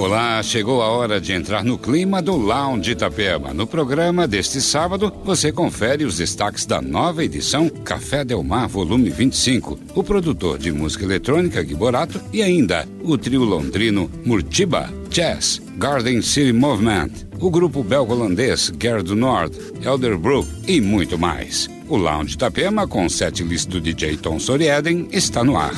Olá, chegou a hora de entrar no clima do Lounge Itapema. No programa deste sábado, você confere os destaques da nova edição Café Del Mar Volume 25, o produtor de música eletrônica Giborato e ainda o trio londrino Murtiba, Jazz, Garden City Movement, o grupo belgo-holandês Gerd Nord, Elderbrook e muito mais. O Lounge Itapema, com set list do DJ Tom Sorieden, está no ar.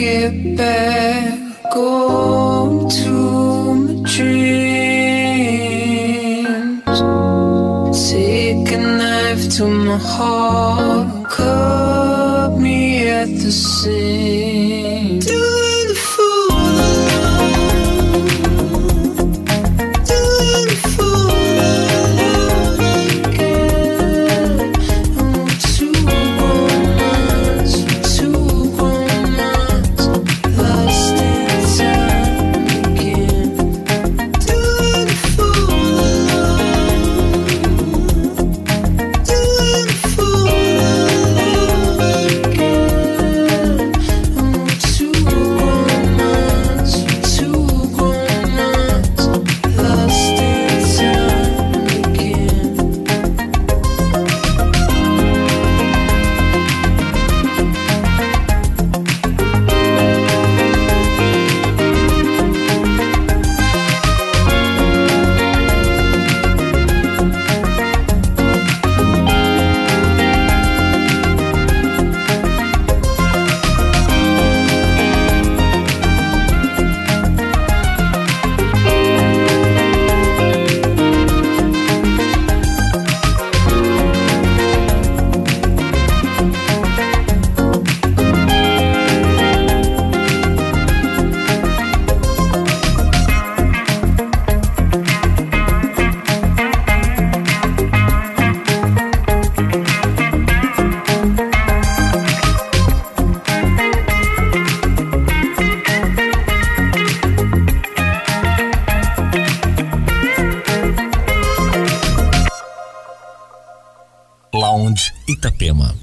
It back, go to my dreams. Take a knife to my heart, cut me at the seams. Itapema.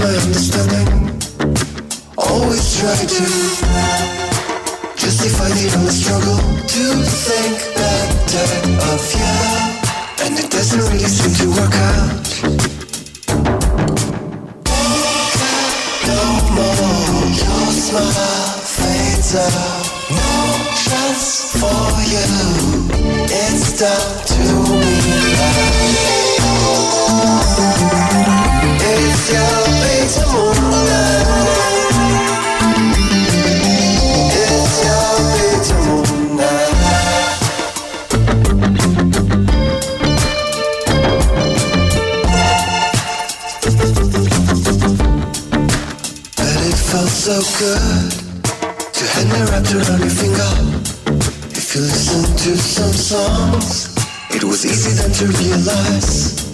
my understanding. Always try to justify the endless struggle to think better of you, and it doesn't really seem to work out. No more, your smile fades out. No chance for you. It's down to me. Now. It's your to realize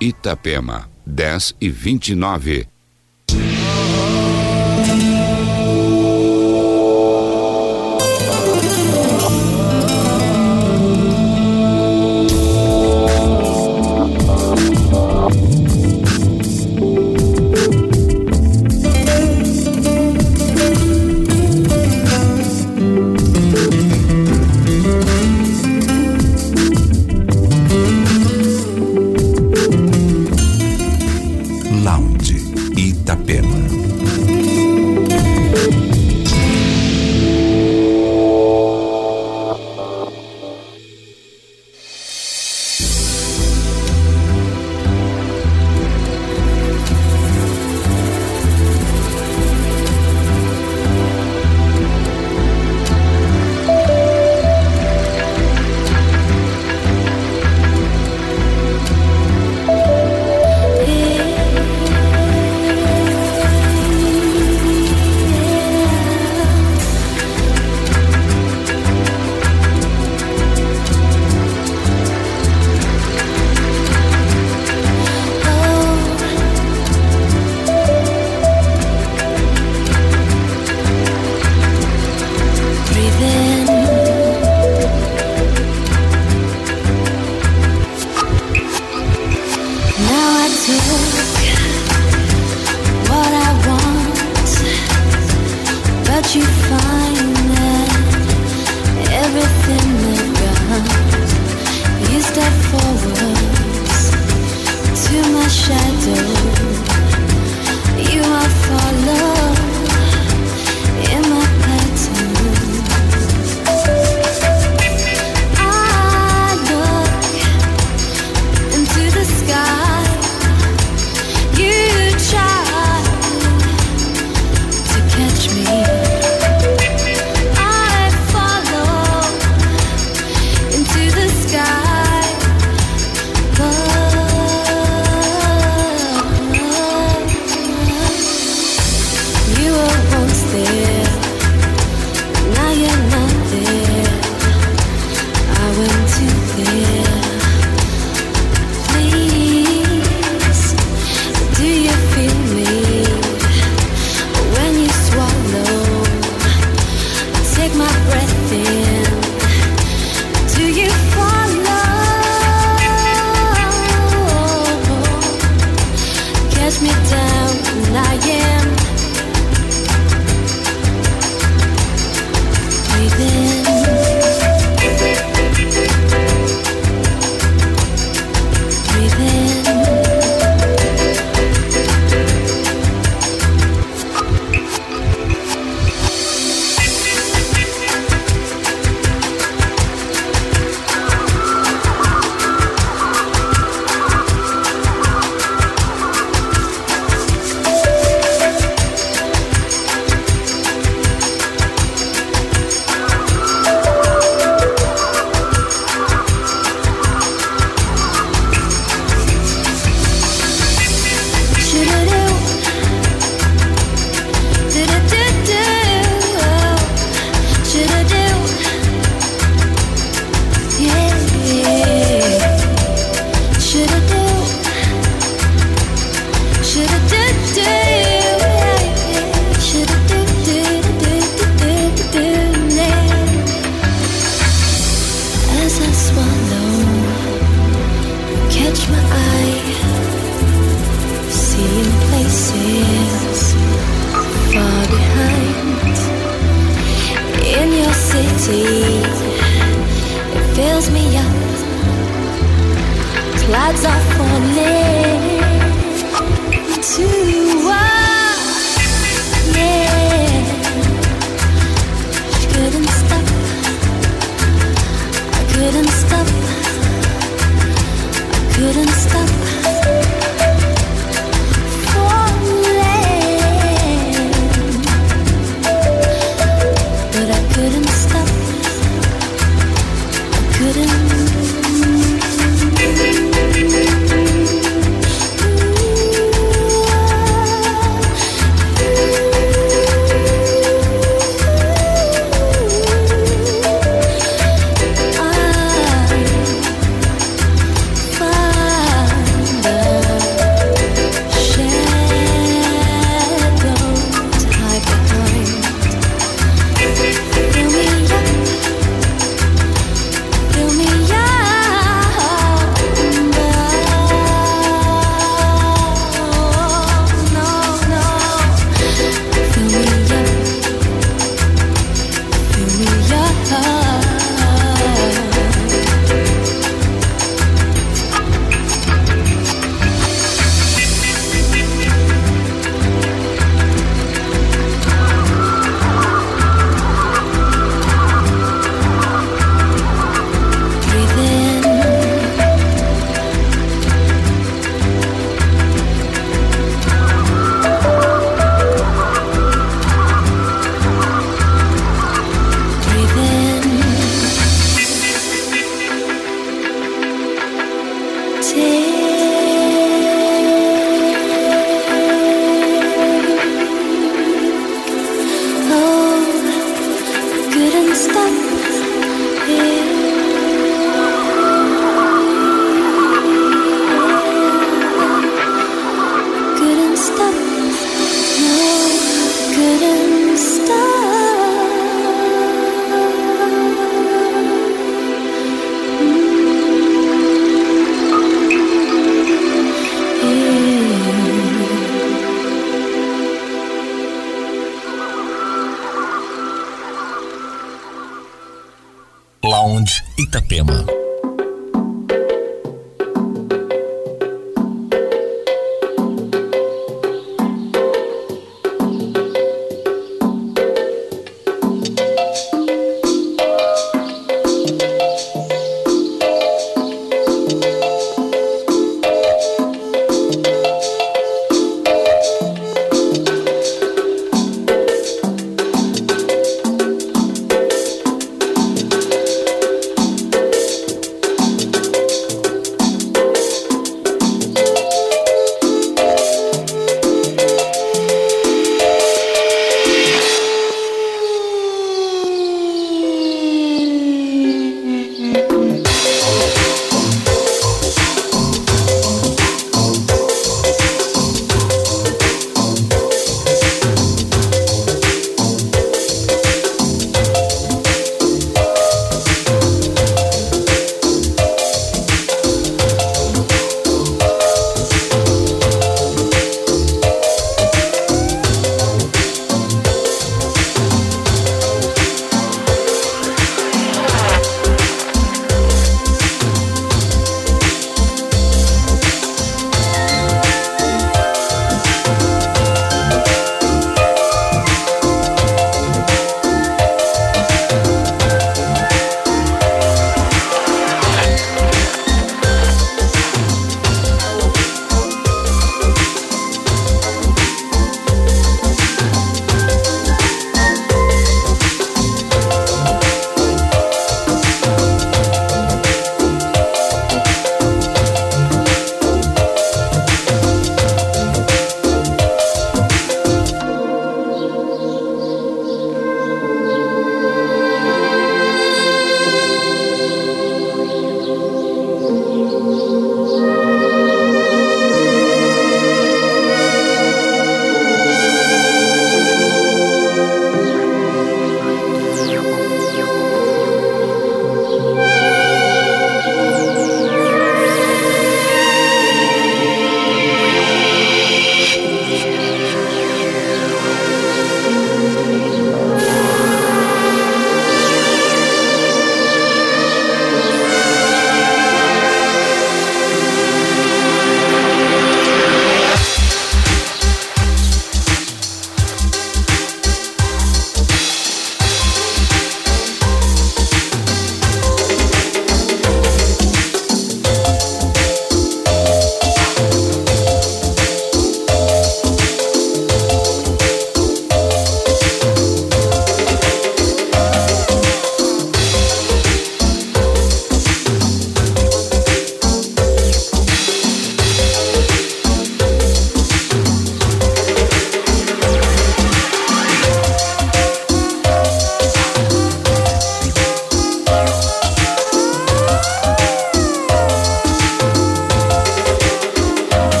Itapema, 10 e 29.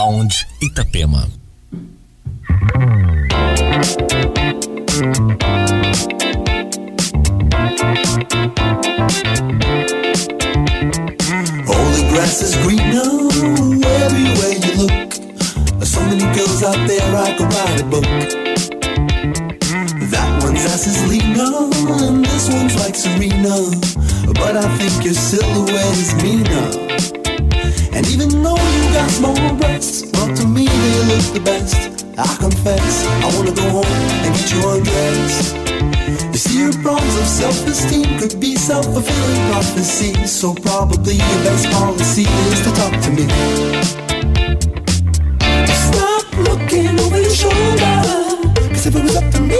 Itapema. All the grass is greener everywhere you look. So many girls out there, I could write a book. That one's ass is leaner, and this one's like Serena. But I think your silhouette is meaner. The best. I confess, I wanna go home and get you undressed. You see, your problems of self-esteem could be self-fulfilling prophecy. So probably your best policy is to talk to me. Stop looking over your shoulder. Cause if it was up to me,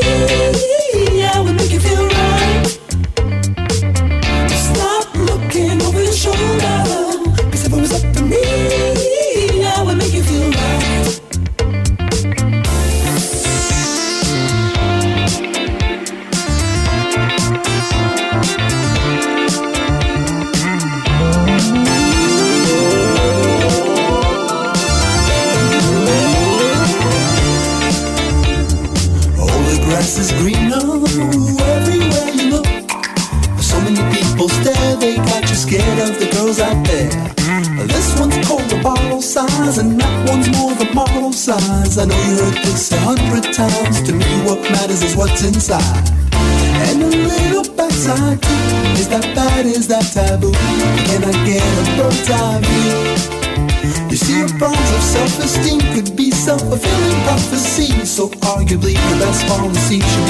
what's inside. And a little backside too. Is that bad? Is that taboo? Can I get a bird's eye view? You see, your problems of self-esteem could be self-fulfilling prophecy. So arguably, the best policy should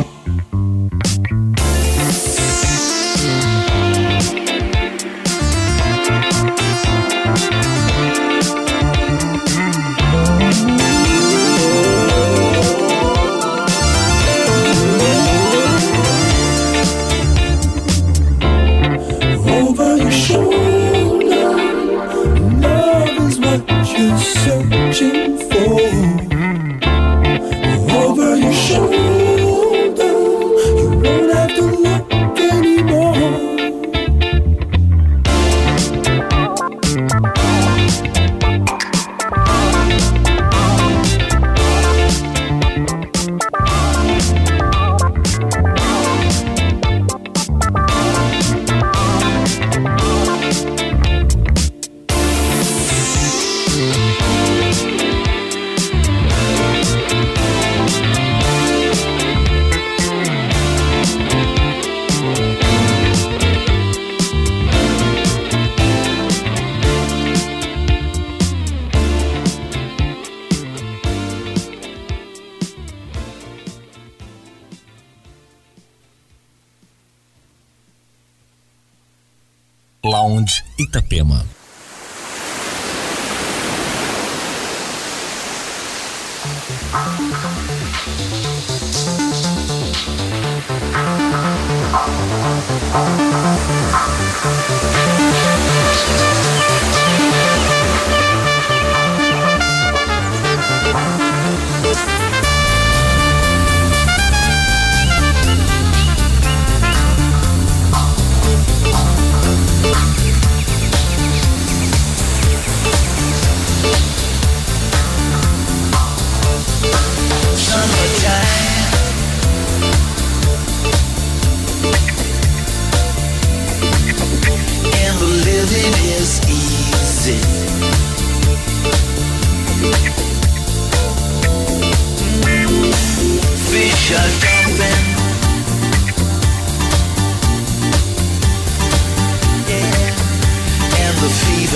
Over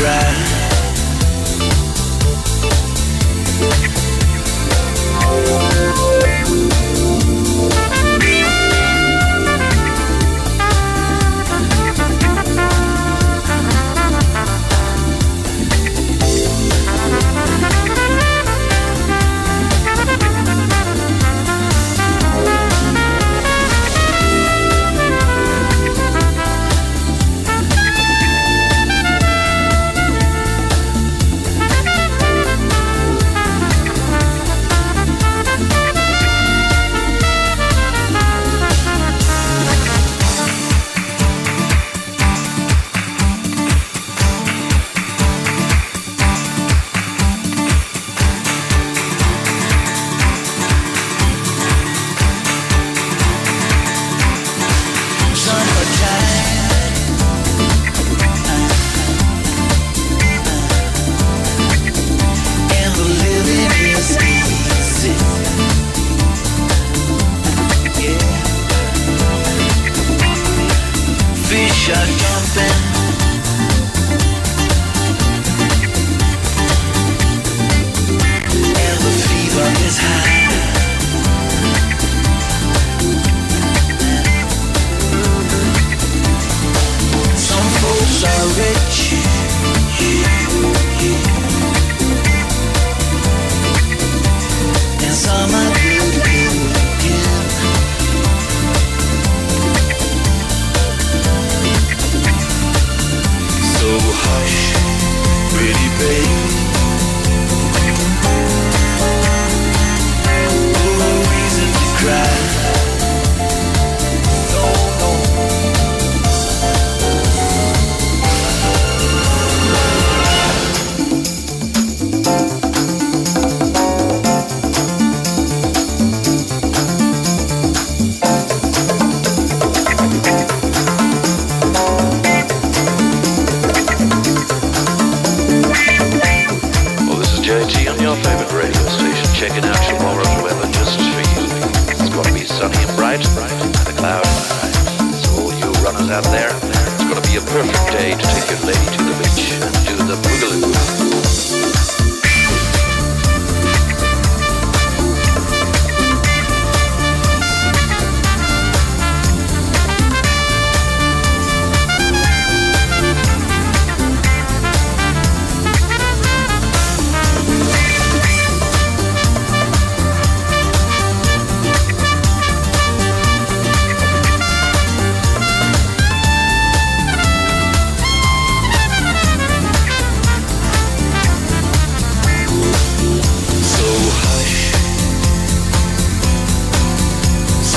reason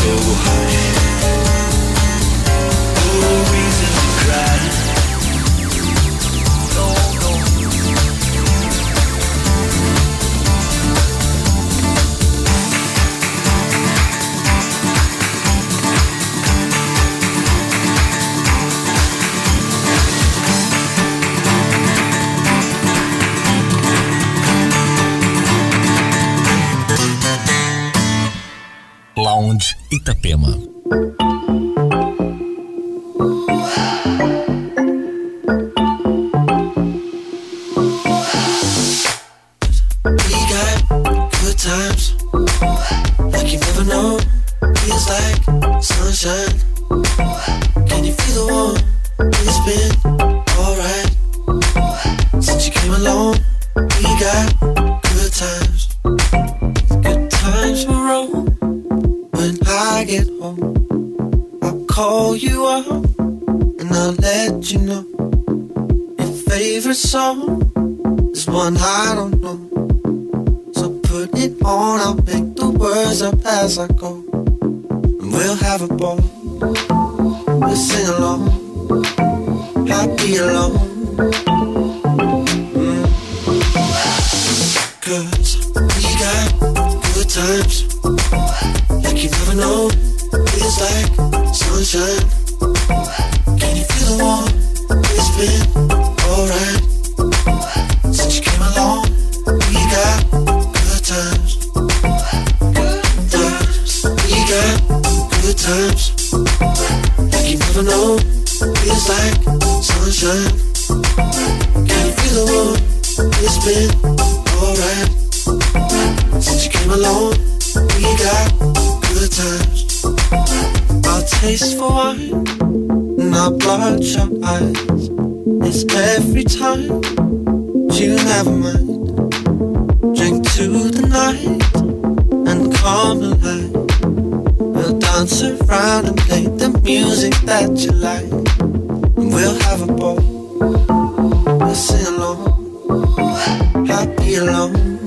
to cry. been alright since you came along. We got good times. Our taste for wine and our bloodshot eyes. It's every time you never mind. Drink to the night and come alive. We'll dance around and play the music that you like, and we'll have a ball. alone